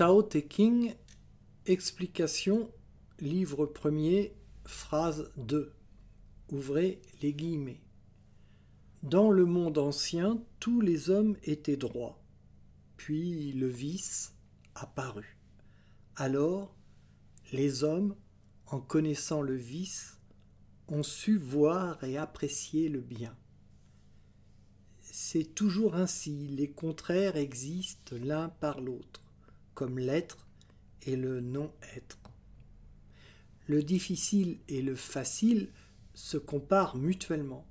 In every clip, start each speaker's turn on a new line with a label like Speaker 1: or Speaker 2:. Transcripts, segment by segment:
Speaker 1: Tao Te King, explication, livre premier, phrase 2. Ouvrez les guillemets. Dans le monde ancien, tous les hommes étaient droits. Puis le vice apparut. Alors, les hommes, en connaissant le vice, ont su voir et apprécier le bien. C'est toujours ainsi, les contraires existent l'un par l'autre, comme l'être et le non-être. Le difficile et le facile se comparent mutuellement.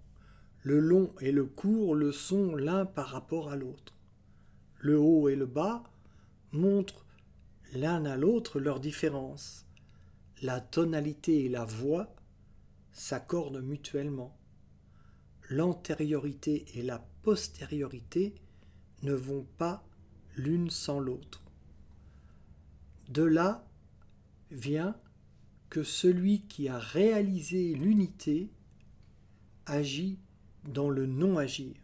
Speaker 1: Le long et le court le sont l'un par rapport à l'autre. Le haut et le bas montrent l'un à l'autre leurs différences. La tonalité et la voix s'accordent mutuellement. L'antériorité et la postériorité ne vont pas l'une sans l'autre. De là vient que celui qui a réalisé l'unité agit dans le non-agir,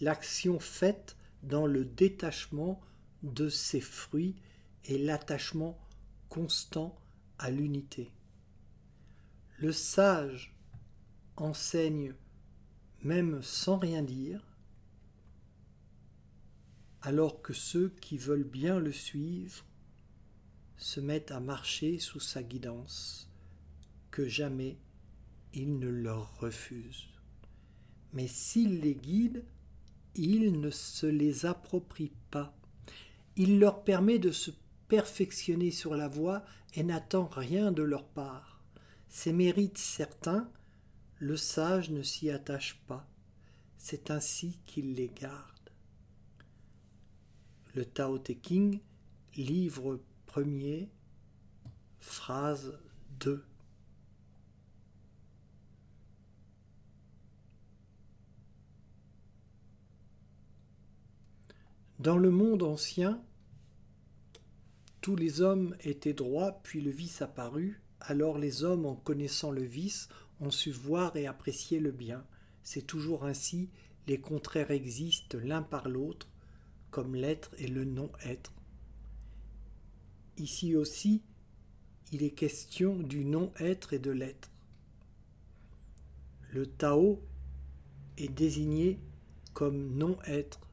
Speaker 1: l'action faite dans le détachement de ses fruits et l'attachement constant à l'unité. Le sage enseigne même sans rien dire, alors que ceux qui veulent bien le suivre se mettent à marcher sous sa guidance, que jamais il ne leur refuse. Mais s'il les guide, il ne se les approprie pas. Il leur permet de se perfectionner sur la voie et n'attend rien de leur part. Ses mérites certains, le sage ne s'y attache pas. C'est ainsi qu'il les garde. Le Tao Te King, livre premier, phrase 2. Dans le monde ancien, tous les hommes étaient droits, puis le vice apparut, alors les hommes, en connaissant le vice, ont su voir et apprécier le bien. C'est toujours ainsi, les contraires existent l'un par l'autre, comme l'être et le non-être. Ici aussi, il est question du non-être et de l'être. Le Tao est désigné comme non-être,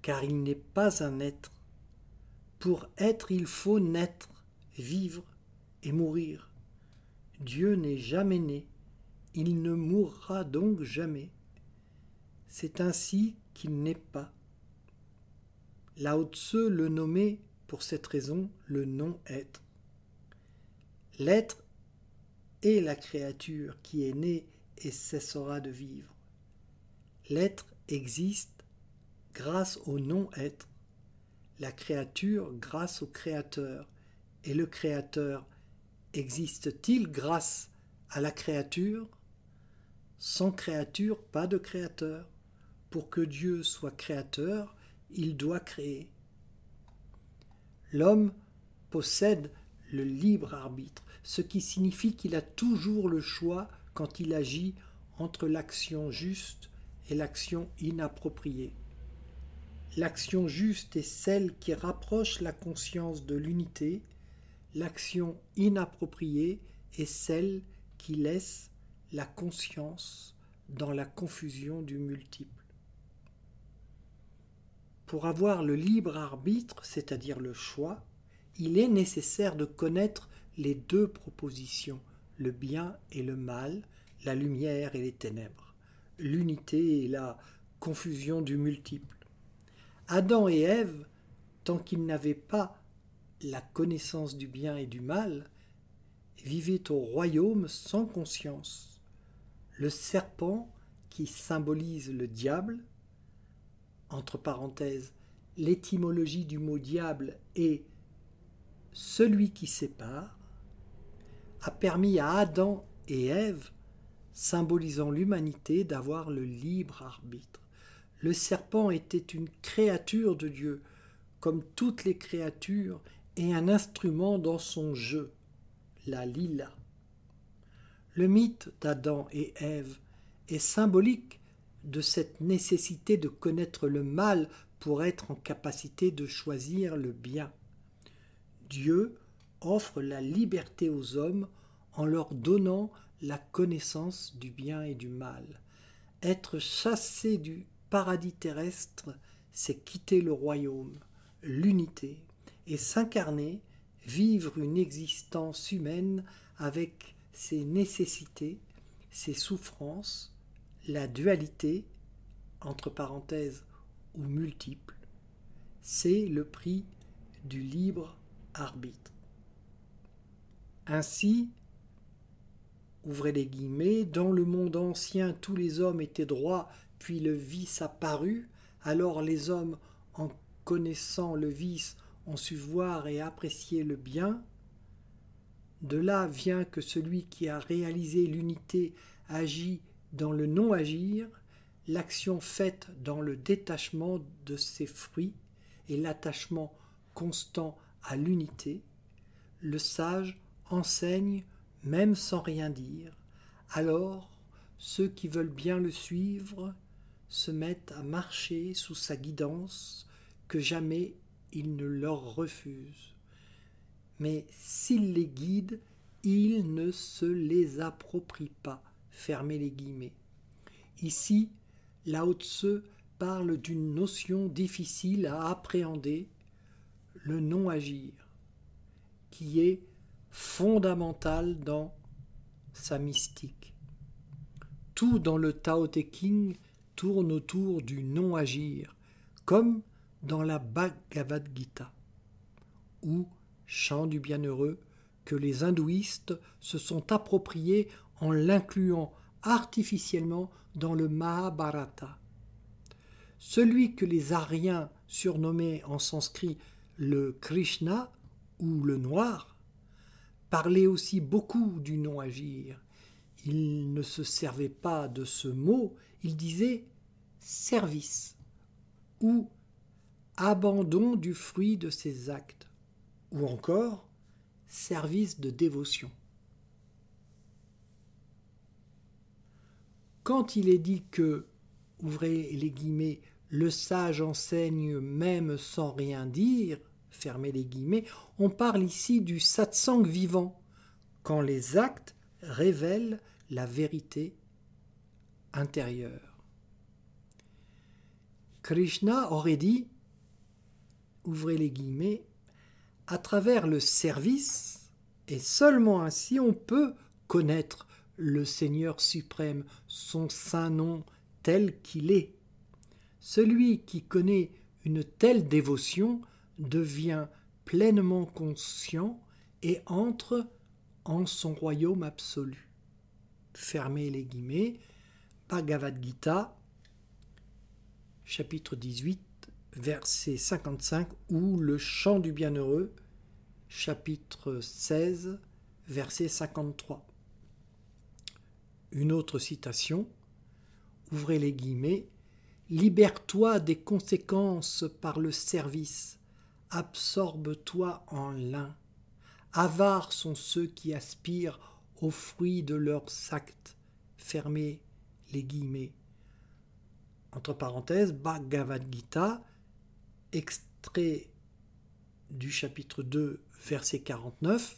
Speaker 1: car il n'est pas un être. Pour être, il faut naître, vivre, et mourir. Dieu n'est jamais né, il ne mourra donc jamais. C'est ainsi qu'il n'est pas. Lao Tse le nommait pour cette raison le non-être. L'être est la créature qui est née et cessera de vivre. L'être existe grâce au non-être, la créature grâce au créateur, et le créateur existe-t-il grâce à la créature? Sans créature, pas de créateur. Pour que Dieu soit créateur, il doit créer. L'homme possède le libre arbitre, ce qui signifie qu'il a toujours le choix quand il agit entre l'action juste et l'action inappropriée. L'action juste est celle qui rapproche la conscience de l'unité L'action inappropriée est celle qui laisse la conscience dans la confusion du multiple. Pour avoir le libre arbitre, c'est-à-dire le choix, il est nécessaire de connaître les deux propositions, le bien et le mal, la lumière et les ténèbres, l'unité et la confusion du multiple. Adam et Ève, tant qu'ils n'avaient pas la connaissance du bien et du mal, vivait au royaume sans conscience. Le serpent, qui symbolise le diable, entre parenthèses, l'étymologie du mot diable est celui qui sépare, a permis à Adam et Ève, symbolisant l'humanité, d'avoir le libre arbitre. Le serpent était une créature de Dieu, comme toutes les créatures, et un instrument dans son jeu, la lila. Le mythe d'Adam et Ève est symbolique de cette nécessité de connaître le mal pour être en capacité de choisir le bien. Dieu offre la liberté aux hommes en leur donnant la connaissance du bien et du mal. Être chassé du paradis terrestre, c'est quitter le royaume, l'unité, et s'incarner, vivre une existence humaine avec ses nécessités, ses souffrances, la dualité, entre parenthèses ou multiple, c'est le prix du libre arbitre. Ainsi, ouvrez les guillemets, dans le monde ancien tous les hommes étaient droits, puis le vice apparut, alors les hommes, en connaissant le vice, ont su voir et apprécier le bien. De là vient que celui qui a réalisé l'unité agit dans le non-agir, l'action faite dans le détachement de ses fruits et l'attachement constant à l'unité, le sage enseigne même sans rien dire. Alors ceux qui veulent bien le suivre se mettent à marcher sous sa guidance, que jamais il ne leur refuse. Mais s'il les guide, il ne se les approprie pas. Fermez les guillemets. Ici, Lao Tse parle d'une notion difficile à appréhender, le non-agir, qui est fondamental dans sa mystique. Tout dans le Tao Te King tourne autour du non-agir, comme dans la Bhagavad Gita, ou chant du bienheureux les hindouistes se sont appropriés en l'incluant artificiellement dans le Mahabharata. Celui que les Aryens surnommaient en sanskrit le Krishna ou le noir parlait aussi beaucoup du non-agir. Il ne se servait pas de ce mot, il disait service ou abandon du fruit de ses actes ou encore service de dévotion. Quand il est dit que, ouvrez les guillemets, le sage enseigne même sans rien dire, fermez les guillemets, on parle ici du satsang vivant, quand les actes révèlent la vérité intérieure. Krishna aurait dit, ouvrez les guillemets, à travers le service, et seulement ainsi on peut connaître le Seigneur suprême, son saint nom tel qu'il est. Celui qui connaît une telle dévotion devient pleinement conscient et entre en son royaume absolu. Fermez les guillemets. Bhagavad Gita, chapitre 18, verset 55, ou le chant du bienheureux, chapitre 16, verset 53. Une autre citation, ouvrez les guillemets, Libère-toi des conséquences par le service, absorbe-toi en l'un. Avares sont ceux qui aspirent aux fruits de leurs actes. Fermez les guillemets. Entre parenthèses, Bhagavad Gita, extrait du chapitre 2, verset 49,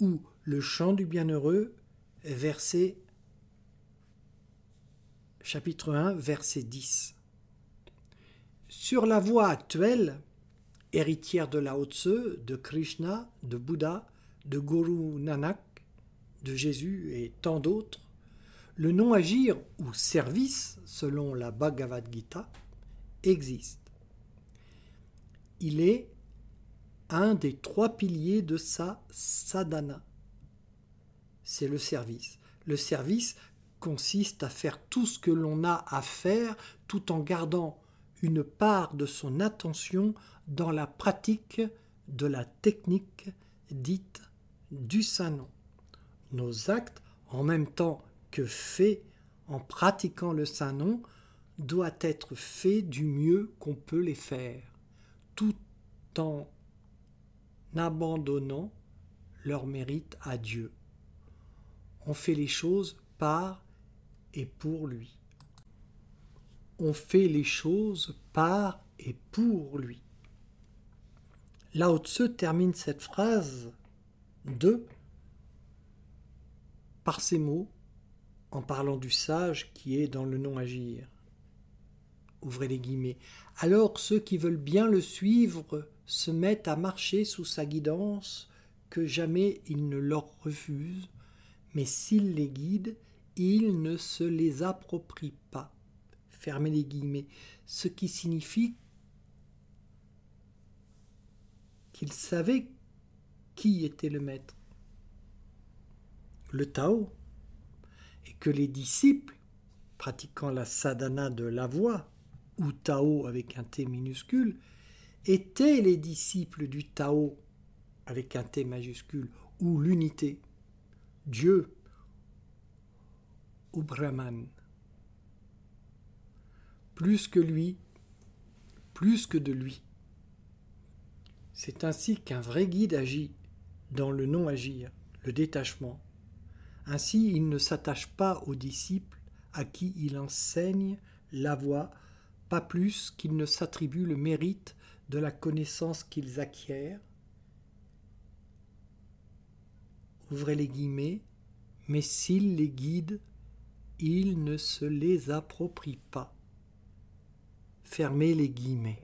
Speaker 1: ou le chant du bienheureux, verset chapitre 1, verset 10. Sur la voie actuelle, héritière de Lao Tse, de Krishna, de Bouddha, de Guru Nanak, de Jésus et tant d'autres, le non-agir ou service, selon la Bhagavad Gita, existe. Il est un des trois piliers de sa sadhana. C'est le service. Le service consiste à faire tout ce que l'on a à faire tout en gardant une part de son attention dans la pratique de la technique dite du saint nom. Nos actes, en même temps que faits en pratiquant le saint nom, doivent être faits du mieux qu'on peut les faire, tout en abandonnant leur mérite à Dieu. On fait les choses par et pour lui. On fait les choses par et pour lui. Lao Tse termine cette phrase de par ces mots en parlant du sage qui est dans le non-agir. Ouvrez les guillemets. Alors ceux qui veulent bien le suivre se mettent à marcher sous sa guidance, que jamais il ne leur refuse, mais s'il les guide, il ne se les approprie pas. Fermez les guillemets, ce qui signifie qu'il savait qui était le maître. Le Tao, et que les disciples, pratiquant la sadhana de la voix, ou Tao avec un T minuscule, étaient les disciples du Tao avec un T majuscule, ou l'unité, Dieu ou Brahman. Plus que lui, plus que de lui. C'est ainsi qu'un vrai guide agit dans le non-agir, le détachement. Ainsi, il ne s'attache pas aux disciples à qui il enseigne la voie, plus qu'il ne s'attribue le mérite de la connaissance qu'ils acquièrent. Ouvrez les guillemets, mais s'il les guide, il ne se les approprie pas. Fermez les guillemets.